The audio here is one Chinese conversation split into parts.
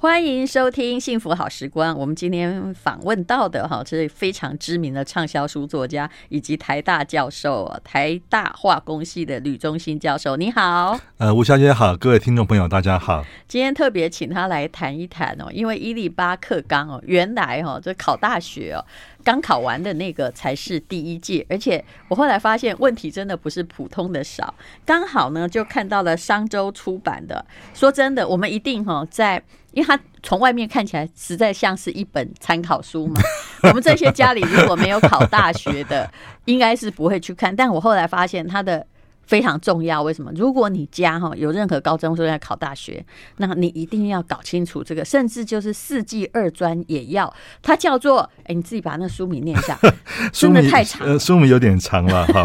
欢迎收听《幸福好时光》。我们今天访问到的哈，这是非常知名的畅销书作家，以及台大教授、台大化工系的吕中兴教授。你好，呃，吴小姐好，各位听众朋友大家好。今天特别请他来谈一谈哦，因为伊利巴克纲哦，原来哈这考大学哦。刚考完的那个才是第一届，而且我后来发现问题真的不是普通的少，刚好呢就看到了商周出版的。说真的，我们一定哈在，因为他从外面看起来实在像是一本参考书嘛。我们这些家里如果没有考大学的，应该是不会去看。但我后来发现他的。非常重要，为什么？如果你家哈有任何高中生要考大学，那你一定要搞清楚这个，甚至就是四技二专也要。它叫做，哎，你自己把那书名念一下，书名太长书名有点长了哈。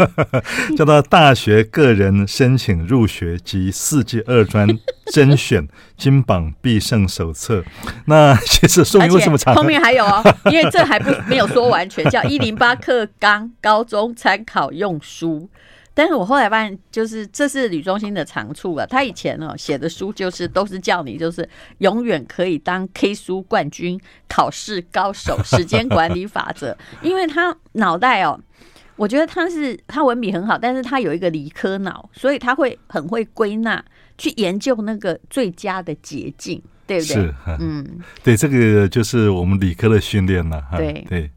叫做《大学个人申请入学及四技二专甄选金榜必胜手册》。那其实书名为什么长？后面还有哦，因为这还不没有说完全，叫《一零八课纲高中参考用书》。但是我后来发现，就是这是吕中心的长处啊。他以前哦写的书就是都是叫你就是永远可以当 K 书冠军、考试高手、时间管理法则。因为他脑袋哦，我觉得他是他文笔很好，但是他有一个理科脑，所以他会很会归纳，去研究那个最佳的捷径，对不对？是，嗯，对，这个就是我们理科的训练了。对对，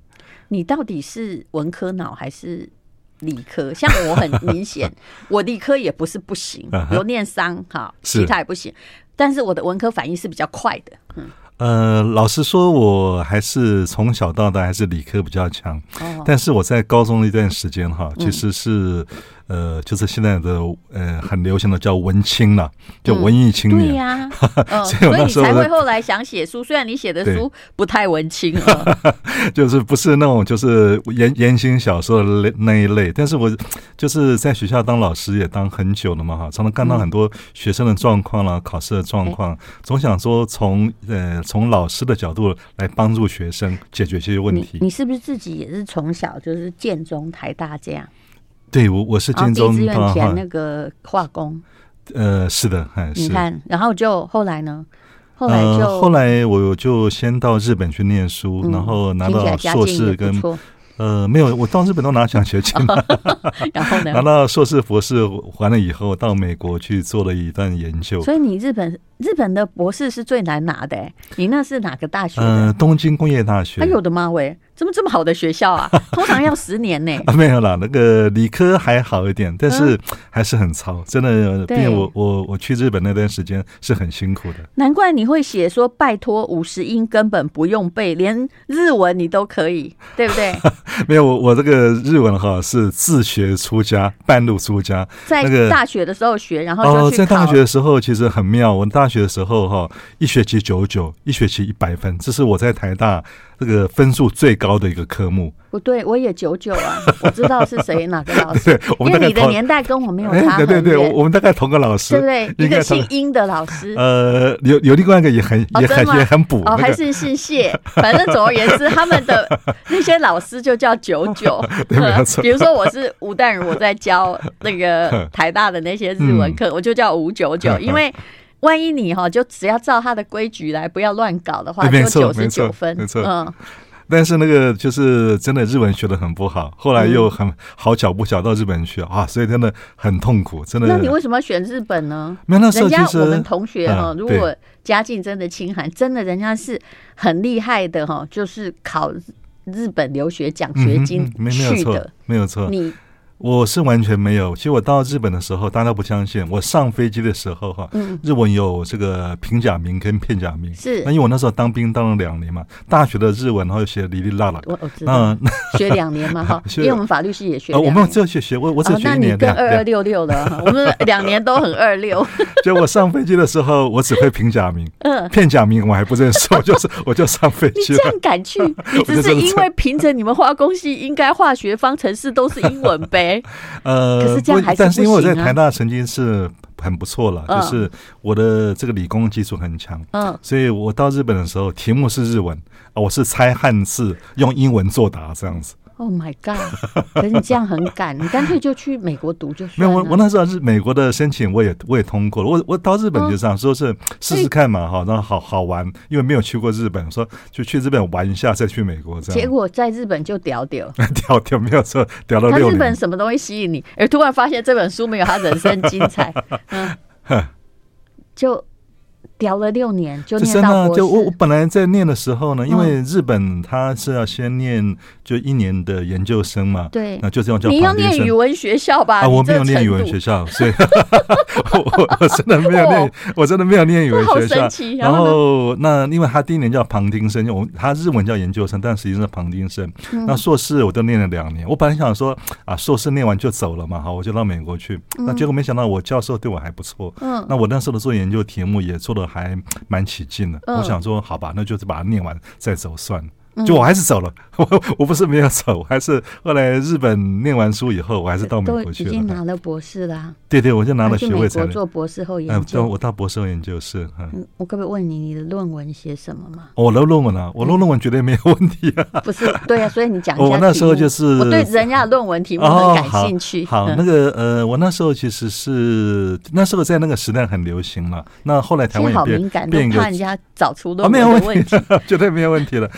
你到底是文科脑还是？理科像我很明显，我理科也不是不行，有念商哈，其他也不行，但是我的文科反应是比较快的。嗯，呃，老实说，我还是从小到大还是理科比较强，但是我在高中那段时间哈，其实是。呃，就是现在的呃很流行的叫文青了，叫文艺青年。嗯、对呀、啊，所以你才会后来想写书。虽然你写的书不太文青啊，就是不是那种就是言言情小说的那那一类。但是我就是在学校当老师也当很久了嘛，哈，常常看到很多学生的状况了，考试的状况，总想说从呃从老师的角度来帮助学生解决这些问题。你，你是不是自己也是从小就是建中、台大这样？对，我我是建中，第一志愿填那个化工，呃，是的，你看，然后就后来呢？后来就、呃、后来我就先到日本去念书，嗯、然后拿到硕士跟。呃，没有，我到日本都拿奖学金，然后呢，拿到硕士、博士完了以后，到美国去做了一段研究。所以你日本日本的博士是最难拿的，欸，你那是哪个大学？呃，东京工业大学。哎呦我的妈喂，怎么这么好的学校啊？通常要十年呢，欸。啊，没有啦，那个理科还好一点，但是还是很糙，真的。因为我我我去日本那段时间是很辛苦的。难怪你会写说，拜托五十音根本不用背，连日文你都可以，对不对？没有我，我这个日文哈是自学出家，半路出家。在大学的时候学，然后哦，在大学的时候其实很妙。我大学的时候哈，一学期九九，一学期一百分，这是我在台大这个分数最高的一个科目。不对，我也九九啊，我知道是谁哪个老师，因为你的年代跟我没有差。对对对，我们大概同个老师，对不对？一个姓殷的老师，呃，有有另外一个也很也很也很补哦，还是姓谢，反正总而言之，他们的那些老师就叫九九。没错，比如说我是吴淡如，我在教那个台大的那些日文课，我就叫吴九九，因为万一你哈就只要照他的规矩来，不要乱搞的话，就九十九分。没错，嗯。但是那个就是真的日文学的很不好，后来又很好巧不巧到日本去啊，所以真的很痛苦，真的。那你为什么要选日本呢？没有，那时候我们同学哈，如果家境真的清寒，真的人家是很厉害的哈，就是考日本留学奖学金去的，没有错，你。我是完全没有。其实我到日本的时候，大家不相信。我上飞机的时候，哈，日文有这个平假名跟片假名。是。那因为我那时候当兵当了两年嘛，大学的日文然后学哩哩啦啦。我我知道。学两年嘛，哈。因为我们法律系也学。我们只有学学我我只学一年。那你跟二二六六了，我们两年都很二六。就我上飞机的时候，我只会平假名，嗯，片假名我还不认识，我就是我就上飞机。你这样敢去？你只是因为凭着你们化工系应该化学方程式都是英文呗。呃，可是这样还是啊，但是因为我在台大曾经是很不错了，嗯、就是我的这个理工基础很强，嗯，所以我到日本的时候，题目是日文，我是猜汉字，用英文作答这样子。Oh my god！可是你这样很赶，你干脆就去美国读就算了。没有，我我那时候是美国的申请，我也我也通过了。我我到日本就这样说是试试看嘛，哈，然后好好玩，因为没有去过日本，说就去日本玩一下，再去美国这样。结果在日本就屌屌 屌屌，没有错，屌到。日本什么东西吸引你？而突然发现这本书没有他人生精彩，嗯，就。聊了六年就念到博士。就我我本来在念的时候呢，因为日本他是要先念就一年的研究生嘛，对，那就这样叫。你要念语文学校吧？啊，我没有念语文学校，所以 我我真的没有念，我真的没有念语文学校。然后那因为他第一年叫旁听生，我他日文叫研究生，但实际上是旁听生。那硕士我都念了两年，我本来想说啊，硕士念完就走了嘛，好，我就到美国去。那结果没想到我教授对我还不错，嗯，那我那时候的做研究题目也做的。还蛮起劲的，我想说，好吧，那就是把它念完再走算了。就我还是走了，我我不是没有走，我还是后来日本念完书以后，我还是到美国去了。已经拿了博士了。对对，我就拿了学位才。做博士后研究。我到博士后研究室。嗯，我可不可以问你，你的论文写什么吗？我的论文啊，我的论文绝对没有问题啊。不是，对啊，所以你讲一下。我那时候就是我对人家的论文题目很感兴趣。好，那个呃，我那时候其实是那时候在那个时代很流行了。那后来台湾也好敏感，都怕人家找出论文没有问题，绝对没有问题了。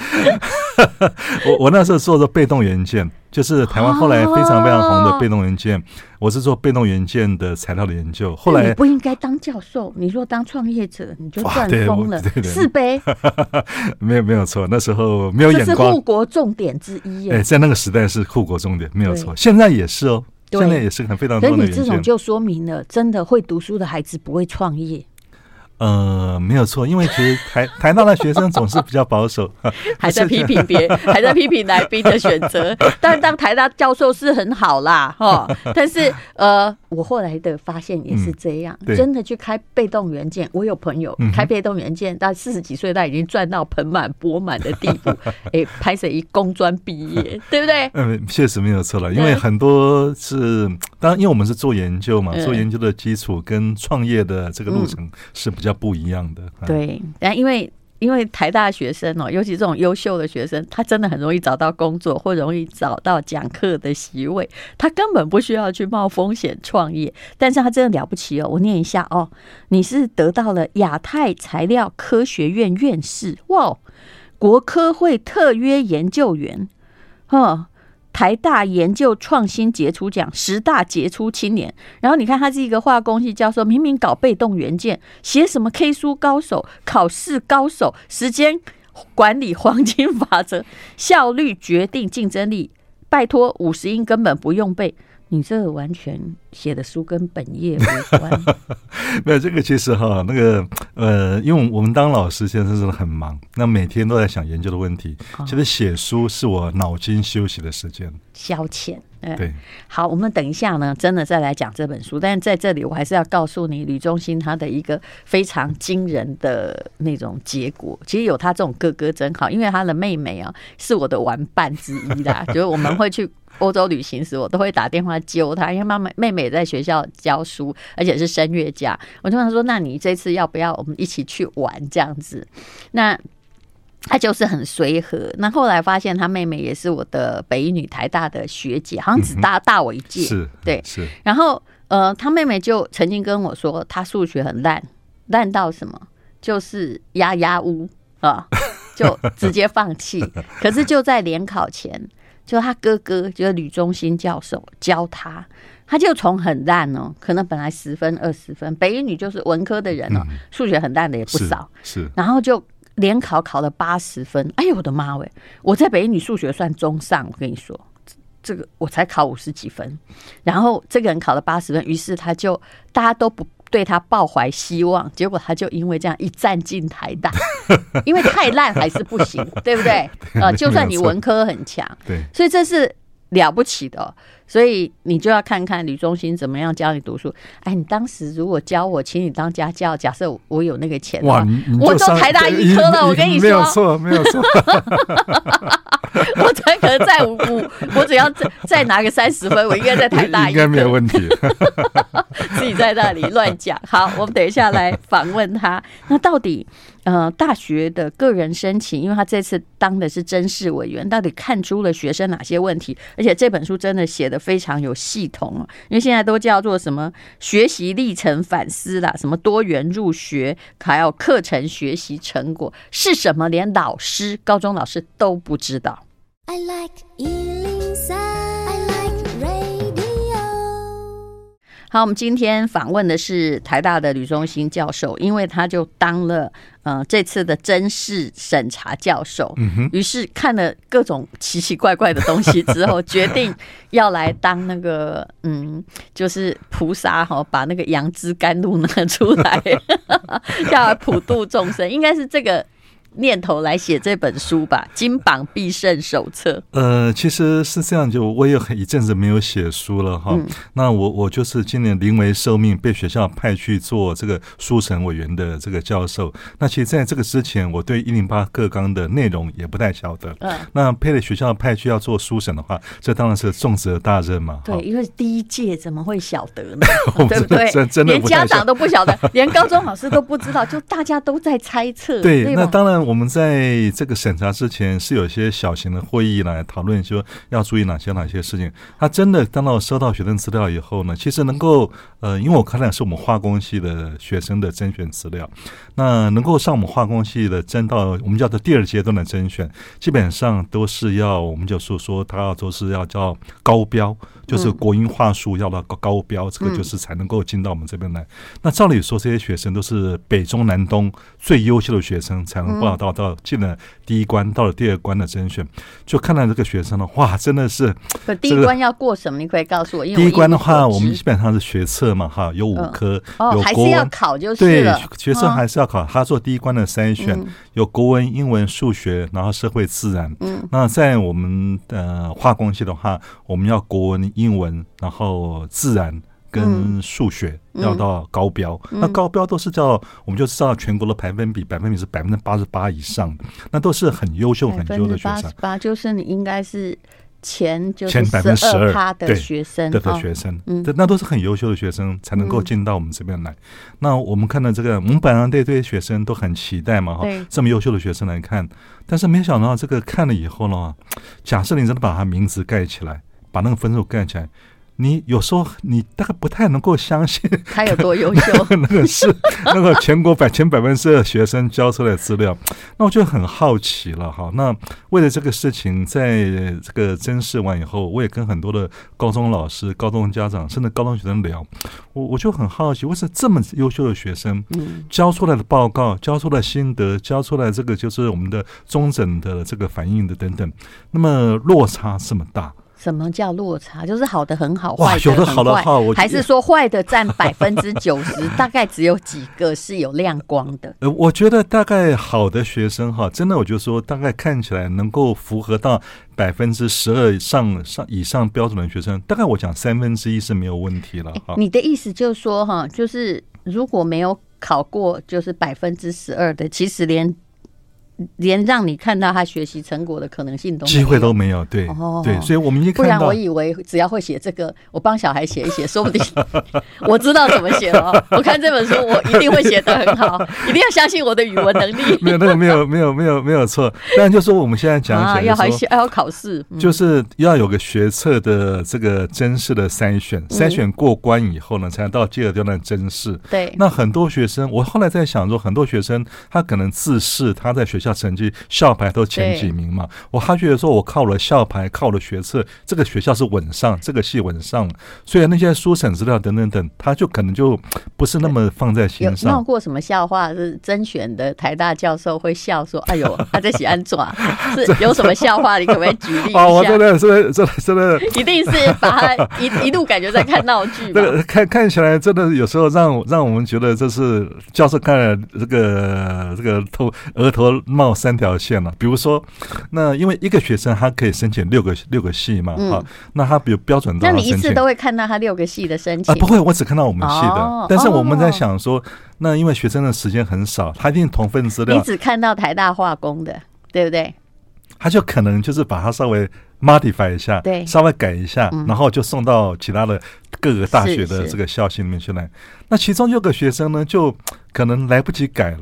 我我那时候做的被动元件，就是台湾后来非常非常红的被动元件。我是做被动元件的材料的研究。后来你不应该当教授，你若当创业者，你就赚疯了。是呗？没有没有错，那时候没有眼光。这是护国重点之一。哎，在那个时代是护国重点，没有错。现在也是哦，现在也是很非常。所以你这种就说明了，真的会读书的孩子不会创业。呃，没有错，因为其实 台台大的学生总是比较保守，还在批评别，还在批评来宾的选择。但当台大教授是很好啦，哈。但是呃，我后来的发现也是这样，嗯、真的去开被动元件，我有朋友开被动元件，到四十几岁，他已经赚到盆满钵满的地步。哎，拍摄一工专毕业，对不对？嗯，确实没有错了，因为很多是当然，因为我们是做研究嘛，做研究的基础跟创业的这个路程是比较。不一样的，对，但因为因为台大学生哦，尤其这种优秀的学生，他真的很容易找到工作，或容易找到讲课的席位，他根本不需要去冒风险创业，但是他真的了不起哦。我念一下哦，你是得到了亚太材料科学院院士，哇，国科会特约研究员，哈。台大研究创新杰出奖十大杰出青年，然后你看他是一个化工系教授，明明搞被动元件，写什么 K 书高手、考试高手、时间管理黄金法则、效率决定竞争力，拜托五十音根本不用背。你这个完全写的书跟本业无关。没有这个，其实哈，那个呃，因为我们当老师现在真的很忙，那每天都在想研究的问题。其实写书是我脑筋休息的时间，消遣。嗯、对，好，我们等一下呢，真的再来讲这本书。但是在这里，我还是要告诉你，吕中兴他的一个非常惊人的那种结果。其实有他这种哥哥真好，因为他的妹妹啊是我的玩伴之一啦。就是我们会去欧洲旅行时，我都会打电话揪他，因为妈妈妹妹也在学校教书，而且是声乐家。我就问他说：“那你这次要不要我们一起去玩这样子？”那他就是很随和，那后来发现他妹妹也是我的北一女台大的学姐，好像只大大我一届，是，对，是。然后呃，他妹妹就曾经跟我说，她数学很烂，烂到什么，就是压压乌啊，就直接放弃。可是就在联考前，就他哥哥就是吕中兴教授教他，他就从很烂哦，可能本来十分二十分，北一女就是文科的人哦，数学很烂的也不少，是，然后就。联考考了八十分，哎呦我的妈喂！我在北一女数学算中上，我跟你说，这个我才考五十几分，然后这个人考了八十分，于是他就大家都不对他抱怀希望，结果他就因为这样一战进台大，因为太烂还是不行，对不对？啊，就算你文科很强，对，所以这是了不起的。所以你就要看看吕中心怎么样教你读书。哎，你当时如果教我，请你当家教，假设我有那个钱，哇，我都台大医科了，我跟你说，没有错，没有错，我才可能在五五，我只要再再拿个三十分，我应该在台大，应该没有问题。自己在那里乱讲。好，我们等一下来访问他。那到底呃，大学的个人申请，因为他这次当的是甄试委员，到底看出了学生哪些问题？而且这本书真的写的非常有系统啊，因为现在都叫做什么学习历程反思啦，什么多元入学，还有课程学习成果是什么，连老师、高中老师都不知道。I like 103. I like radio. 好，我们今天访问的是台大的吕中兴教授，因为他就当了呃这次的真试审查教授，嗯，于是看了各种奇奇怪怪的东西之后，决定 要来当那个嗯，就是菩萨哈，把那个杨枝甘露拿出来，要来普度众生，应该是这个。念头来写这本书吧，《金榜必胜手册》。呃，其实是这样，就我也很一阵子没有写书了哈。嗯、那我我就是今年临危受命，被学校派去做这个书审委员的这个教授。那其实在这个之前，我对一零八课纲的内容也不太晓得。嗯。那配了学校派去要做书审的话，这当然是重责大任嘛。对，因为第一届怎么会晓得呢？对不对？真的连家长 都不晓得，连高中老师都不知道，就大家都在猜测。对，对那当然。我们在这个审查之前是有些小型的会议来讨论，说要注意哪些哪些事情。他真的当到收到学生资料以后呢，其实能够呃，因为我看的是我们化工系的学生的甄选资料，那能够上我们化工系的甄到我们叫做第二阶段的甄选，基本上都是要我们就说说他要都是要叫高标，就是国英化数要到高高标，这个就是才能够进到我们这边来。那照理说，这些学生都是北中南东最优秀的学生才能报。到到进了第一关，到了第二关的甄选，就看到这个学生了，哇，真的是。可第一关要过什么？你可以告诉我。因为第一关的话，我们基本上是学测嘛，哈，有五科，哦，还是要考就是对，学测还是要考。他做第一关的筛选，有国文、英文、数学，然后社会、自然。嗯，那在我们的化工系的话，我们要国文、英文，然后自然。跟数学要到高标，嗯嗯、那高标都是叫我们就知道全国的排分比，百分比是百分之八十八以上的，那都是很优秀很优的学生。八十八就是你应该是前就是前百分之十二的学生对的学生，嗯，那都是很优秀的学生才能够进到我们这边来。嗯、那我们看到这个，我们本来对这些学生都很期待嘛，哈对，这么优秀的学生来看，但是没想到这个看了以后呢，假设你真的把他名字盖起来，把那个分数盖起来。你有时候你大概不太能够相信他有多优秀，那个是那个全国百前百分之二学生交出来的资料，那我就很好奇了哈。那为了这个事情，在这个甄试完以后，我也跟很多的高中老师、高中家长甚至高中学生聊，我我就很好奇，为什么这么优秀的学生交出来的报告、交出来心得、交出来这个就是我们的中诊的这个反应的等等，那么落差这么大？什么叫落差？就是好的很好，坏的很坏，还是说坏的占百分之九十？大概只有几个是有亮光的。呃，我觉得大概好的学生哈，真的，我就说大概看起来能够符合到百分之十二以上上以上标准的学生，大概我讲三分之一是没有问题了。哈，你的意思就是说哈，就是如果没有考过，就是百分之十二的，其实连。连让你看到他学习成果的可能性都机会都没有，对对，所以我们一看到，不然我以为只要会写这个，我帮小孩写一写，说不定 我知道怎么写了。我看这本书，我一定会写的很好，一定要相信我的语文能力。没有那个没有没有没有没有错，但就是我们现在讲起来，要还要要考试，就是要有个学测的这个真试的筛选，筛选过关以后呢，才能到第二阶段真试。对，那很多学生，我后来在想说，很多学生他可能自视他在学校。成绩校牌都前几名嘛，我还觉得说，我靠了校牌，靠了学测，这个学校是稳上，这个系稳上，所以那些书审资料等等等，他就可能就不是那么放在心上。闹过什么笑话？是甄选的台大教授会笑说：“哎呦，他在写安抓，是有什么笑话？你可不可以举例一下？” 哦，我真的是真的真的，一定是把他一 一路感觉在看闹剧。看看起来真的有时候让让我们觉得这是教授看了这个这个头额头冒三条线了，比如说，那因为一个学生他可以申请六个六个系嘛，哈、嗯，那他比如标准，那你一次都会看到他六个系的申请？啊，不会，我只看到我们系的。哦、但是我们在想说，哦、那因为学生的时间很少，他一定同份资料，你只看到台大化工的，对不对？他就可能就是把它稍微 modify 一下，对，稍微改一下，嗯、然后就送到其他的各个大学的这个校系里面去来。那其中有个学生呢，就可能来不及改了，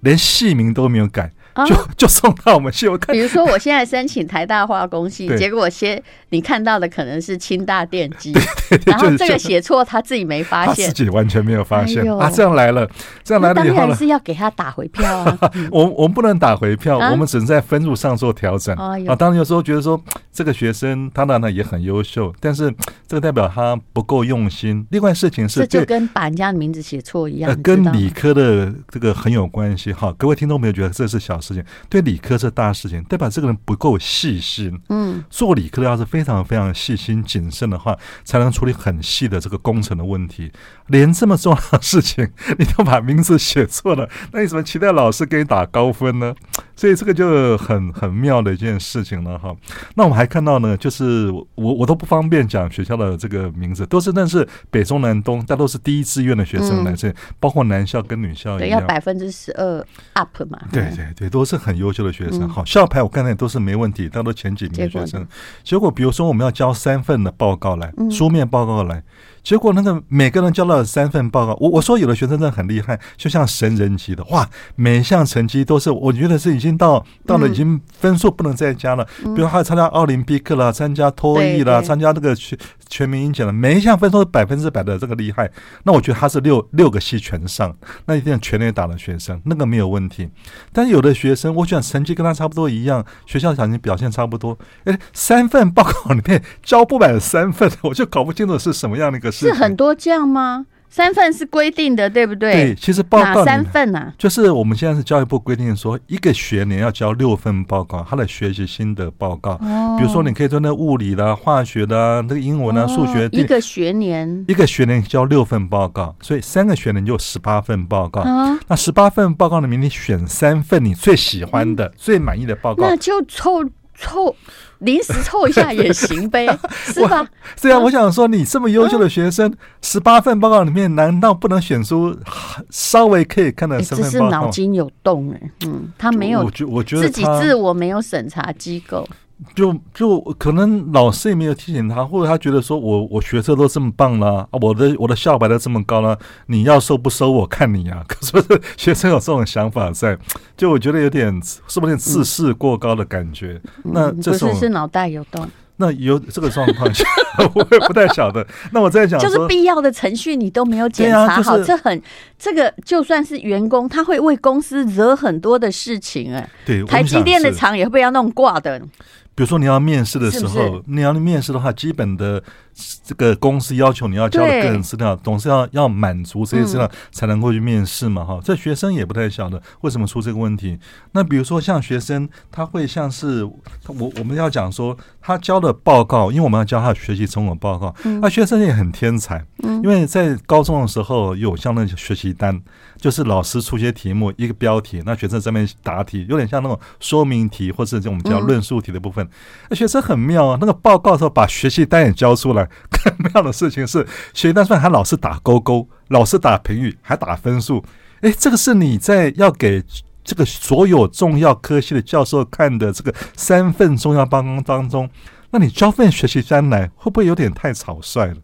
连系名都没有改。就 就送到我们系，我看。比如说，我现在申请台大化工系，结果先你看到的可能是清大电机，然后这个写错，他自己没发现，他自己完全没有发现啊，这样来了，这样来了以后呢，当然是要给他打回票啊。我我们不能打回票，我们只能在分数上做调整啊。当然有时候觉得说这个学生他当然也很优秀，但是这个代表他不够用心。另外事情是，这就跟把人家的名字写错一样，跟理科的这个很有关系。哈，各位听众朋友觉得这是小事情，对理科是大事情，代表这个人不够细心。嗯，做理科的要是非常非常细心谨慎的话，才能处理很细的这个工程的问题。连这么重要的事情，你都把名字写错了，那你怎么期待老师给你打高分呢？所以这个就很很妙的一件事情了哈。那我们还看到呢，就是我我都不方便讲学校的这个名字，都是但是北中南东，但都是第一志愿的学生来这，嗯、包括男校跟女校一样，要百分之十二 up 嘛。对对对，都是很优秀的学生。好，校牌我看看都是没问题，但都前几名的学生。结果比如说我们要交三份的报告来，书面报告来。结果那个每个人交了三份报告，我我说有的学生真的很厉害，就像神人级的哇，每一项成绩都是我觉得是已经到到了已经分数不能再加了。比如他参加奥林匹克了，参加托育了，参加这个全全民英检了，每一项分数百分之百的这个厉害。那我觉得他是六六个系全上，那一定全垒打的学生，那个没有问题。但有的学生，我想成绩跟他差不多一样，学校成绩表现差不多，哎，三份报告里面交不满三份，我就搞不清楚是什么样的一个。是很多这样吗？三份是规定的，对不对？对，其实报告三份啊，就是我们现在是教育部规定说，一个学年要交六份报告，他的学习心得报告。哦，比如说你可以做那物理啦、化学啦、那个英文啊、数学。一个学年，一个学年交六份报告，所以三个学年就十八份报告。那十八份报告里面，你选三份你最喜欢的、最满意的报告，那就凑凑。临时凑一下 也行呗，是吧？对啊，我想说，你这么优秀的学生，十八份报告里面，难道不能选出稍微可以看的身份报告？这是脑筋有洞哎，嗯，他没有，我觉我觉得自己自我没有审查机构。就就可能老师也没有提醒他，或者他觉得说我我学车都这么棒了啊，我的我的校牌都这么高了，你要收不收我看你啊。可是学生有这种想法在，就我觉得有点是不是有点自视过高的感觉？嗯、那这种、嗯、是是脑袋有洞。那有这个状况下，我也不太晓得。那我在想，就是必要的程序你都没有检查好，这很这个就算是员工，他会为公司惹很多的事情哎。对，台积电的厂也会被要弄挂的。比如说你要面试的时候，你要面试的话，基本的这个公司要求你要交的个人资料，总是要要满足这些资料才能够去面试嘛，哈。这学生也不太晓得为什么出这个问题。那比如说像学生，他会像是我我们要讲说他交的报告，因为我们要教他的学习成果报告，那学生也很天才，因为在高中的时候有像那学习单。就是老师出些题目，一个标题，那学生在那边答题，有点像那种说明题或者这种叫论述题的部分。那学生很妙啊，那个报告的时候把学习单也交出来。更妙的事情是，学习单算还老是打勾勾，老是打评语，还打分数。哎，这个是你在要给这个所有重要科系的教授看的这个三份重要报告当中，那你交份学习单来，会不会有点太草率了？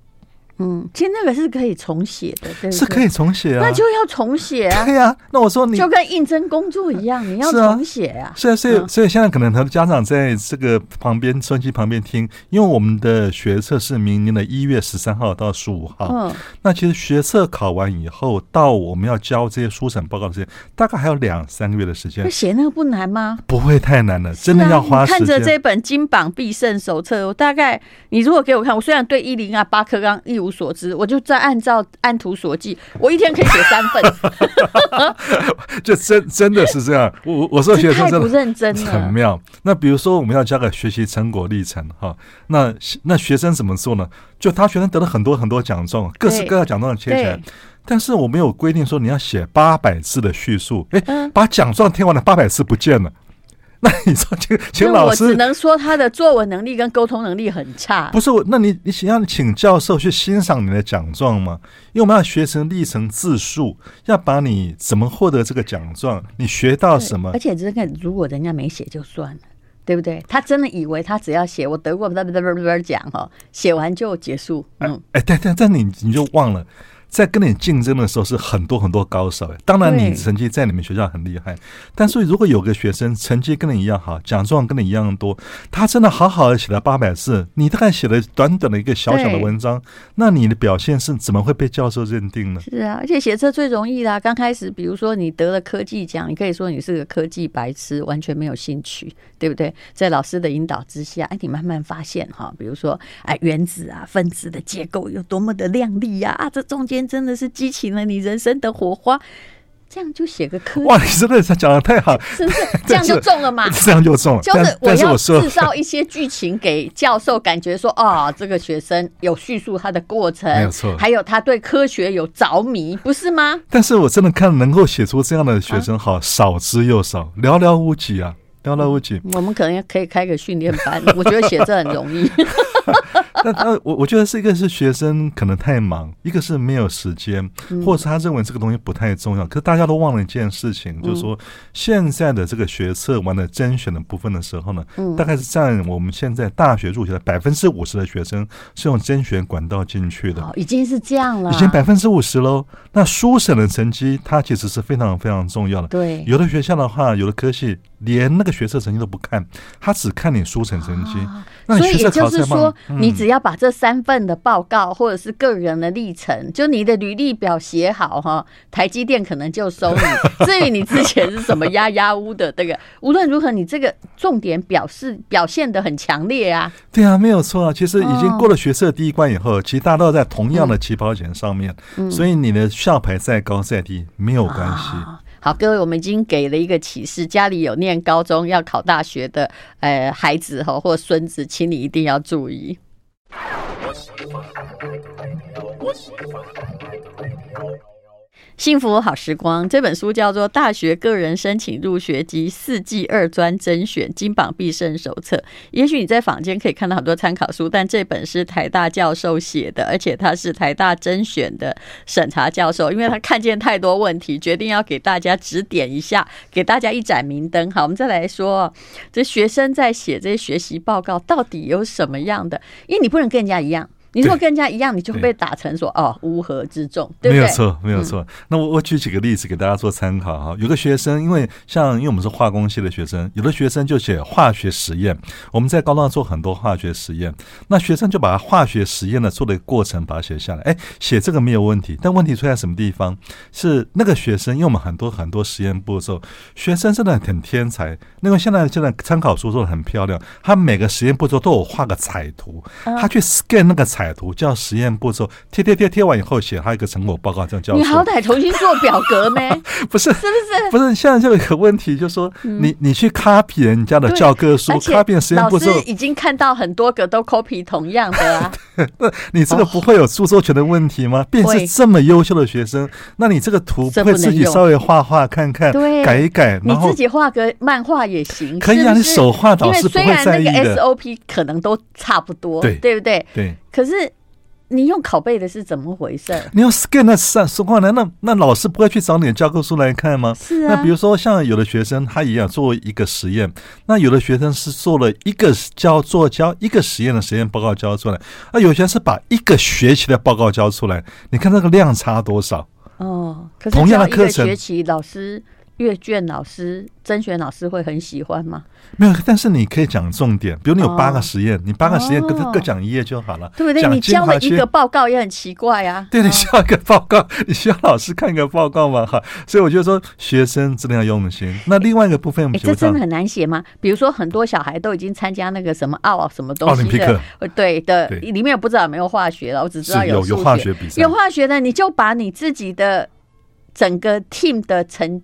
嗯，其实那个是可以重写的，对，是可以重写啊，那就要重写啊。对呀，那我说你就跟应征工作一样，你要重写啊。是啊，所以所以现在可能他的家长在这个旁边收音机旁边听，因为我们的学测是明年的一月十三号到十五号。嗯，那其实学测考完以后，到我们要交这些书审报告的时间，大概还有两三个月的时间。写那个不难吗？不会太难了，真的要花时间。看着这本金榜必胜手册，我大概你如果给我看，我虽然对一零啊八课纲一无所知，我就在按照按图索骥，我一天可以写三份，就真真的是这样。我我说学生真的。太不认真了，很妙。那比如说我们要加个学习成果历程哈，那那学生怎么做呢？就他学生得了很多很多奖状，各式各样奖状贴起来，但是我没有规定说你要写八百字的叙述，哎，把奖状贴完了，八百字不见了。那你说，请请老师，我只能说他的作文能力跟沟通能力很差。不是我，那你你想要请教授去欣赏你的奖状吗？因为我们要学成历程自述，要把你怎么获得这个奖状，你学到什么？而且这个如果人家没写就算了。对不对？他真的以为他只要写我得过哒哒哒哒哒奖哈，写完就结束。嗯，哎，但但但你你就忘了。在跟你竞争的时候是很多很多高手，当然你成绩在你们学校很厉害，但是如果有个学生成绩跟你一样好，奖状跟你一样多，他真的好好的写了八百字，你大概写了短短的一个小小的文章，那你的表现是怎么会被教授认定呢？是啊，而且写这最容易啦。刚开始，比如说你得了科技奖，你可以说你是个科技白痴，完全没有兴趣，对不对？在老师的引导之下，哎，你慢慢发现哈，比如说哎，原子啊、分子的结构有多么的亮丽呀，啊，这中间。真的是激起了你人生的火花，这样就写个科。哇，你真的讲的太好，是不是？这样就中了嘛？这样就中了。就是我要制造一些剧情给教授，感觉说啊，这个学生有叙述他的过程，没有错，还有他对科学有着迷，不是吗？但是我真的看能够写出这样的学生，好少之又少，寥寥无几啊，寥寥无几。我们可能可以开个训练班，我觉得写这很容易。那那我我觉得是一个是学生可能太忙，一个是没有时间，或者是他认为这个东西不太重要。可是大家都忘了一件事情，就是说现在的这个学测完了甄选的部分的时候呢，大概是占我们现在大学入学的百分之五十的学生是用甄选管道进去的，已经是这样了，已经百分之五十喽。那书审的成绩它其实是非常非常重要的。对，有的学校的话，有的科系连那个学测成绩都不看，他只看你书成成绩。那你学测考试吗？你只要把这三份的报告或者是个人的历程，就你的履历表写好哈，台积电可能就收你。至于你之前是什么压压屋的这个，无论如何，你这个重点表示表现的很强烈啊。对啊，没有错啊。其实已经过了学测第一关以后，其实大家都在同样的起跑线上面，所以你的校牌再高再低没有关系。好，各位，我们已经给了一个启示：家里有念高中要考大学的呃孩子哈或孙子，请你一定要注意。幸福好时光这本书叫做《大学个人申请入学及四技二专甄选金榜必胜手册》。也许你在坊间可以看到很多参考书，但这本是台大教授写的，而且他是台大甄选的审查教授，因为他看见太多问题，决定要给大家指点一下，给大家一盏明灯。好，我们再来说，这学生在写这些学习报告到底有什么样的？因为你不能跟人家一样。你如果跟人家一样，你就会被打成说哦，乌合之众，对不对？没有错，没有错。那我我举几个例子给大家做参考哈。有个学生，因为像因为我们是化工系的学生，有的学生就写化学实验。我们在高中做很多化学实验，那学生就把化学实验的做的过程把它写下来。哎，写这个没有问题，但问题出在什么地方？是那个学生，因为我们很多很多实验步骤，学生真的很天才。那个现在现在参考书做的很漂亮，他每个实验步骤都有画个彩图，他去 scan 那个彩。彩图叫实验步骤，贴贴贴贴完以后写他一个成果报告，这样叫。你好歹重新做表格没？不是，是不是？不是，现在就有一个问题，就是说你你去 copy 人家的教科书，copy 实验步骤，老师已经看到很多个都 copy 同样的啊。那你这个不会有著作权的问题吗？便是这么优秀的学生，那你这个图不会自己稍微画画看看，改一改，你自己画个漫画也行，可以啊，你手画导师不会在意的。那个 SOP 可能都差不多，对对不对？对。可是。你用拷贝的是怎么回事？你用 scan 那上说话呢？那那老师不会去找你的教科书来看吗？是啊。那比如说像有的学生他一样做一个实验，那有的学生是做了一个交做交一个实验的实验报告交出来，那，有些人是把一个学期的报告交出来，你看那个量差多少？哦，可是同样的课程，学期老师。阅卷老师、甄选老师会很喜欢吗？没有，但是你可以讲重点，比如你有八个实验，你八个实验各各讲一页就好了，对不对？你交了一个报告也很奇怪啊。对，你需要一个报告，你需要老师看一个报告嘛？哈，所以我觉得说学生真的要用心。那另外一个部分，这真的很难写吗？比如说很多小孩都已经参加那个什么奥什么东西的，对的，里面不知道有没有化学了，我只知道有有化学比赛，有化学的，你就把你自己的整个 team 的成。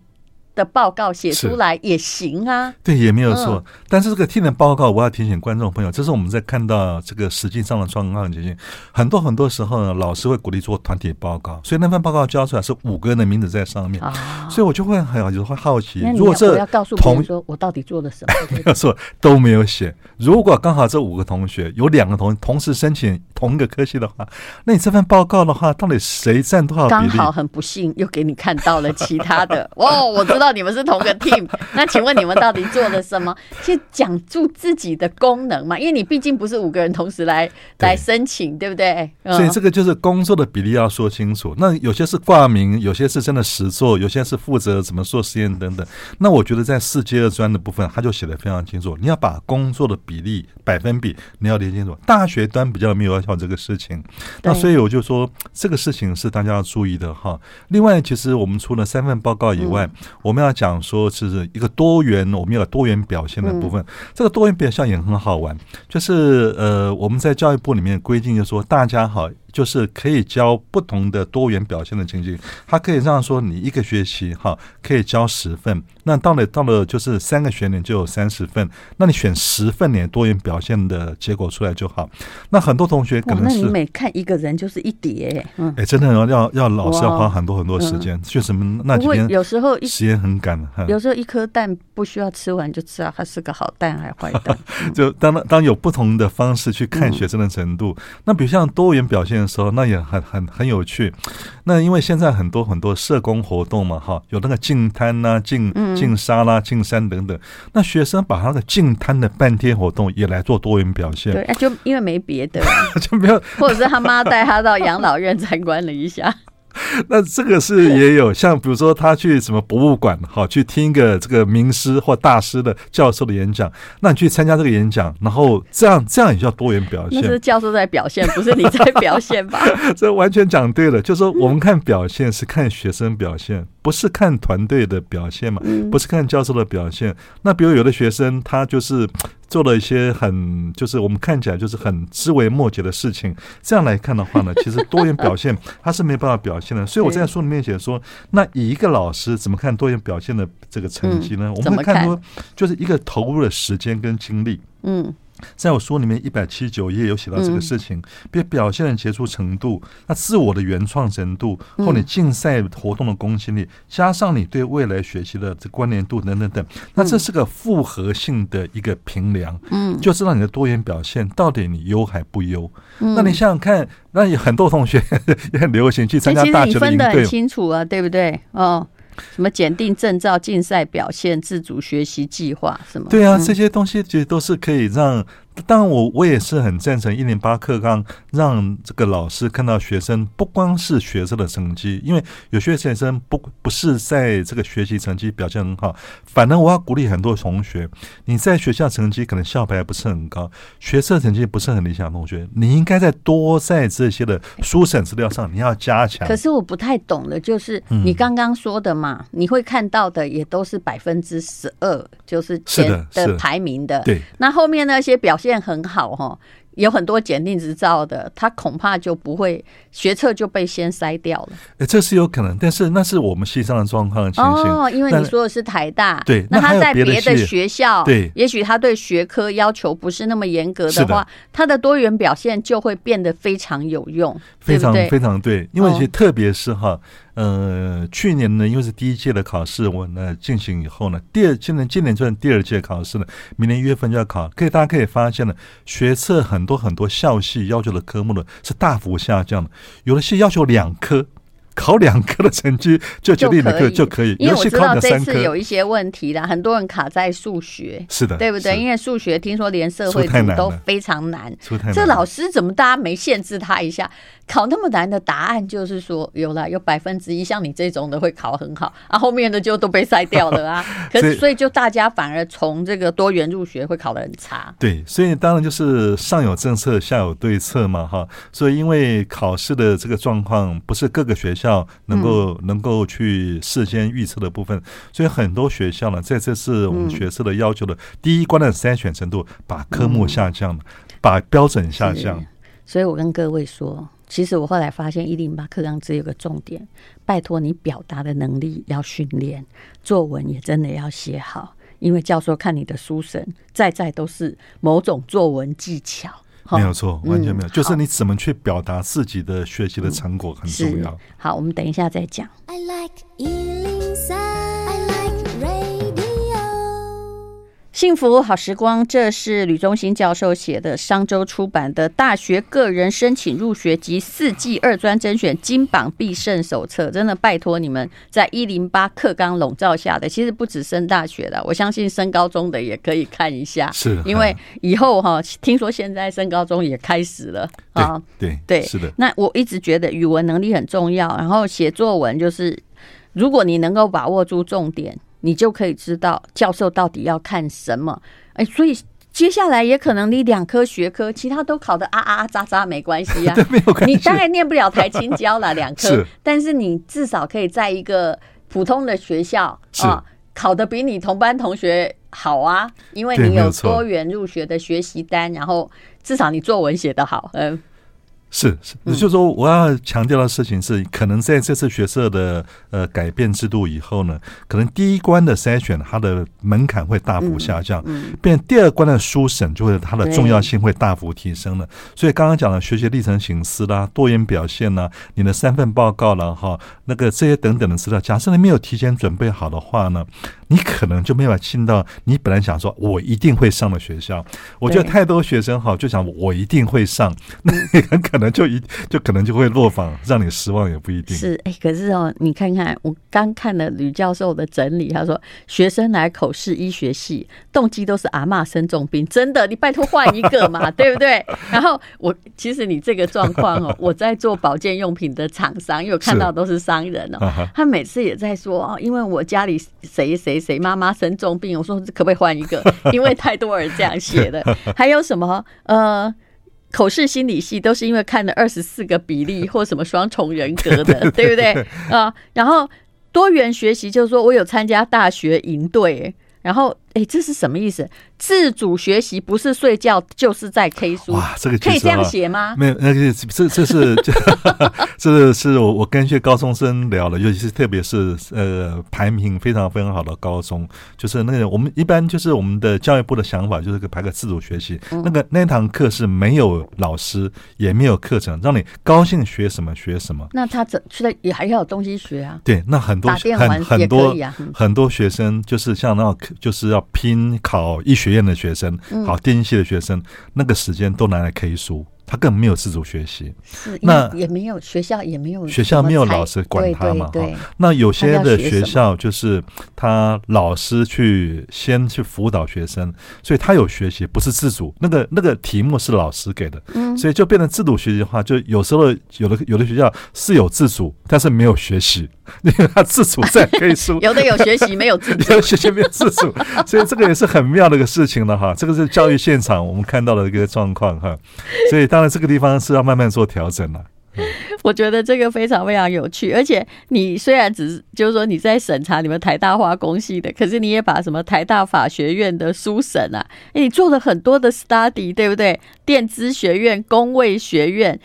的报告写出来也行啊，对，也没有错。嗯、但是这个 team 的报告，我要提醒观众朋友，这是我们在看到这个实际上的状况情形。很多很多时候呢，老师会鼓励做团体报告，所以那份报告交出来是五个人的名字在上面，哦、所以我就会很有时候会好奇，如果这要告诉同学说我到底做了什么，没有错，都没有写。如果刚好这五个同学有两个同同时申请同一个科系的话，那你这份报告的话，到底谁占多少比例？刚好很不幸又给你看到了其他的哦，我知道。道你们是同个 team。那请问你们到底做了什么？去讲出自己的功能嘛？因为你毕竟不是五个人同时来来申请，对不对？所以这个就是工作的比例要说清楚。那有些是挂名，有些是真的实做，有些是负责怎么做实验等等。那我觉得在四阶二专的部分，他就写得非常清楚。你要把工作的比例百分比你要理清楚。大学端比较没有要求这个事情。那所以我就说这个事情是大家要注意的哈。另外，其实我们除了三份报告以外，我们要讲说是一个多元，我们要有多元表现的部分。这个多元表现也很好玩，就是呃，我们在教育部里面规定就说大家好。就是可以教不同的多元表现的情境，它可以让说你一个学期哈可以教十份，那到了到了就是三个学年就有三十份，那你选十份你多元表现的结果出来就好。那很多同学可能是，那你每看一个人就是一叠，嗯，哎，真的要要要老师要花很多很多时间，确实那几天有时候时间很赶，有时候一颗蛋不需要吃完就知道它是个好蛋还是坏蛋。就当当有不同的方式去看学生的程度，那比如像多元表现。时候那也很很很有趣，那因为现在很多很多社工活动嘛，哈，有那个净滩呐、净净沙啦、净山等等，那学生把他的净滩的半天活动也来做多元表现，对，就因为没别的，就没有，或者是他妈带他到养老院参观了一下。那这个是也有，像比如说他去什么博物馆，好去听一个这个名师或大师的教授的演讲，那你去参加这个演讲，然后这样这样也叫多元表现。那是教授在表现，不是你在表现吧？这完全讲对了，就是说我们看表现是看学生表现。不是看团队的表现嘛？不是看教授的表现。那比如有的学生，他就是做了一些很，就是我们看起来就是很枝微末节的事情。这样来看的话呢，其实多元表现它是没办法表现的。所以我在书里面写说，那以一个老师怎么看多元表现的这个成绩呢？我们会看出就是一个投入的时间跟精力。嗯。在我书里面一百七十九页有写到这个事情，比如表现的杰出程度，那自我的原创程度，或你竞赛活动的公信力，加上你对未来学习的这关联度等等等，那这是个复合性的一个评量，嗯，就知道你的多元表现到底你优还不优。那你想想看，那有很多同学 也很流行去参加大学的营队，分得很清楚啊，对不对？哦。什么检定证照、竞赛表现、自主学习计划什么？对啊，这些东西其实都是可以让。当然，我我也是很赞成一零八课纲，让这个老师看到学生不光是学生的成绩，因为有些学生不不是在这个学习成绩表现很好，反正我要鼓励很多同学，你在学校成绩可能校排不是很高，学测成绩不是很理想的同学，你应该在多在这些的书审资料上你要加强。可是我不太懂的，就是你刚刚说的嘛，你会看到的也都是百分之十二，就是前的排名的，对，那后面那些表现很好哈。有很多检定执照的，他恐怕就不会学测就被先筛掉了。哎，这是有可能，但是那是我们系上的状况的情形。哦，因为你说的是台大，对，那他在别的学校，对，也许他对学科要求不是那么严格的话，的他的多元表现就会变得非常有用，非常非常对。因为其实特别是哈。哦呃，去年呢，因为是第一届的考试，我呢进行以后呢，第二今年今年就是第二届考试呢，明年一月份就要考，可以大家可以发现呢，学测很多很多校系要求的科目呢是大幅下降的，有的系要求两科。考两科的成绩就决定了就就可以，因为我知道这次有一些问题啦，很多人卡在数学，是的，对不对？因为数学听说连社会组都非常难，这老师怎么大家没限制他一下？考那么难的答案，就是说有了有百分之一，像你这种的会考很好，啊，后面的就都被筛掉了啊。可是所以就大家反而从这个多元入学会考得很差。对，所以当然就是上有政策，下有对策嘛，哈。所以因为考试的这个状况不是各个学校。校能够能够去事先预测的部分，所以很多学校呢，在这次我们学测的要求的第一关的筛选程度，把科目下降了，把标准下降。所以我跟各位说，其实我后来发现一零八课纲只有个重点，拜托你表达的能力要训练，作文也真的要写好，因为教授看你的书神，在在都是某种作文技巧。没有错，完全没有，就是你怎么去表达自己的学习的成果很重要。好，我们等一下再讲。幸福好时光，这是吕中兴教授写的，商周出版的《大学个人申请入学及四季二专甄选金榜必胜手册》。真的拜托你们，在一零八课纲笼罩下的，其实不止升大学的，我相信升高中的也可以看一下。是，因为以后哈，听说现在升高中也开始了啊。对对，是的。那我一直觉得语文能力很重要，然后写作文就是，如果你能够把握住重点。你就可以知道教授到底要看什么，哎，所以接下来也可能你两科学科，其他都考的啊啊啊喳喳没关系啊，没有关系。你当然念不了台青教了两科，但是你至少可以在一个普通的学校啊，考得比你同班同学好啊，因为你有多元入学的学习单，然后至少你作文写得好，嗯。是是，就是说我要强调的事情是，可能在这次学社的呃改变制度以后呢，可能第一关的筛选它的门槛会大幅下降，变第二关的书审就会它的重要性会大幅提升了。所以刚刚讲的学习历程形式啦、多元表现啦、你的三份报告啦、哈那个这些等等的资料，假设你没有提前准备好的话呢，你可能就没有办法进到你本来想说我一定会上的学校。我觉得太多学生哈就想我一定会上，那你很可能。就一就可能就会落榜，让你失望也不一定。是哎、欸，可是哦，你看看我刚看了吕教授的整理，他说学生来口试医学系，动机都是阿嬷生重病，真的，你拜托换一个嘛，对不对？然后我其实你这个状况哦，我在做保健用品的厂商，因为我看到都是商人哦，他每次也在说哦，因为我家里谁谁谁谁妈妈生重病，我说可不可以换一个？因为太多人这样写的。还有什么呃？口试心理系都是因为看了二十四个比例或什么双重人格的，对不对啊？然后多元学习就是说我有参加大学营队，然后哎，这是什么意思？自主学习不是睡觉就是在 K 书，哇，这个可以这样写吗？没有，那个这这是这这是我我跟一些高中生聊了，尤其是特别是呃排名非常非常好的高中，就是那个我们一般就是我们的教育部的想法就是排个自主学习，那个那堂课是没有老师也没有课程，让你高兴学什么学什么。那他怎去的也还要有东西学啊？对，那很多很很多很多学生就是像那种就是要拼考一学。院的学生，好，电机系的学生，那个时间都拿来 K 书。他根本没有自主学习，那也没有学校也没有学校没有老师管他嘛？哈，那有些的学校就是他老师去先去辅导学生，所以他有学习，不是自主。那个那个题目是老师给的，嗯所以就变成自主学习的话，就有时候有的有的学校是有自主，但是没有学习，因为他自主在可以书，有的有学习没有自主，有学习没有自主，所以这个也是很妙的一个事情了哈。这个是教育现场我们看到的一个状况哈，所以。当然，这个地方是要慢慢做调整了。我觉得这个非常非常有趣，而且你虽然只是就是说你在审查你们台大化工系的，可是你也把什么台大法学院的书审啊，你做了很多的 study，对不对？电资学院、工卫学院、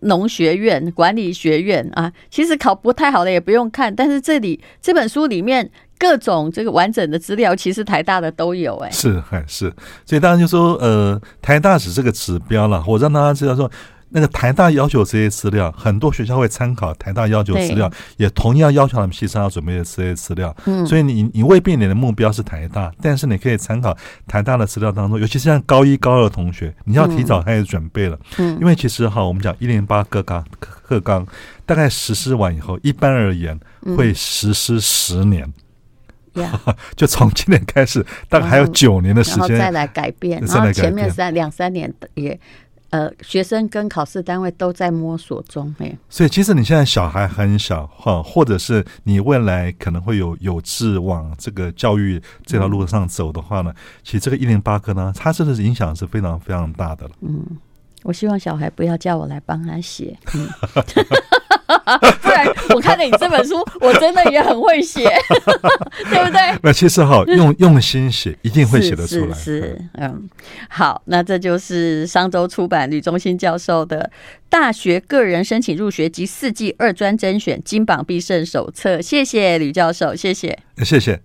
农学院、管理学院啊，其实考不太好的也不用看，但是这里这本书里面。各种这个完整的资料，其实台大的都有哎、欸，是还是，所以当然就说，呃，台大只是个指标了。我让大家知道说，那个台大要求这些资料，很多学校会参考台大要求资料，也同样要求他们系上要准备的这些资料。嗯，所以你你未必你的目标是台大，但是你可以参考台大的资料当中，尤其是像高一高二的同学，你要提早开始准备了。嗯，因为其实哈，我们讲一零八课纲课纲大概实施完以后，一般而言会实施十年。就从今年开始，大概还有九年的时间，再来改变。然后前面三两三年也，呃，学生跟考试单位都在摸索中。哎所以其实你现在小孩很小哈，或者是你未来可能会有有志往这个教育这条路上走的话呢，其实这个一零八课呢，它真的是影响是非常非常大的了。嗯，我希望小孩不要叫我来帮他写。嗯 不然我看了你这本书，我真的也很会写，对不对？那其实哈，用用心写，一定会写得出来。是，嗯，好，那这就是商周出版吕中兴教授的《大学个人申请入学及四季二专甄选金榜必胜手册》。谢谢吕教授，谢谢，谢谢。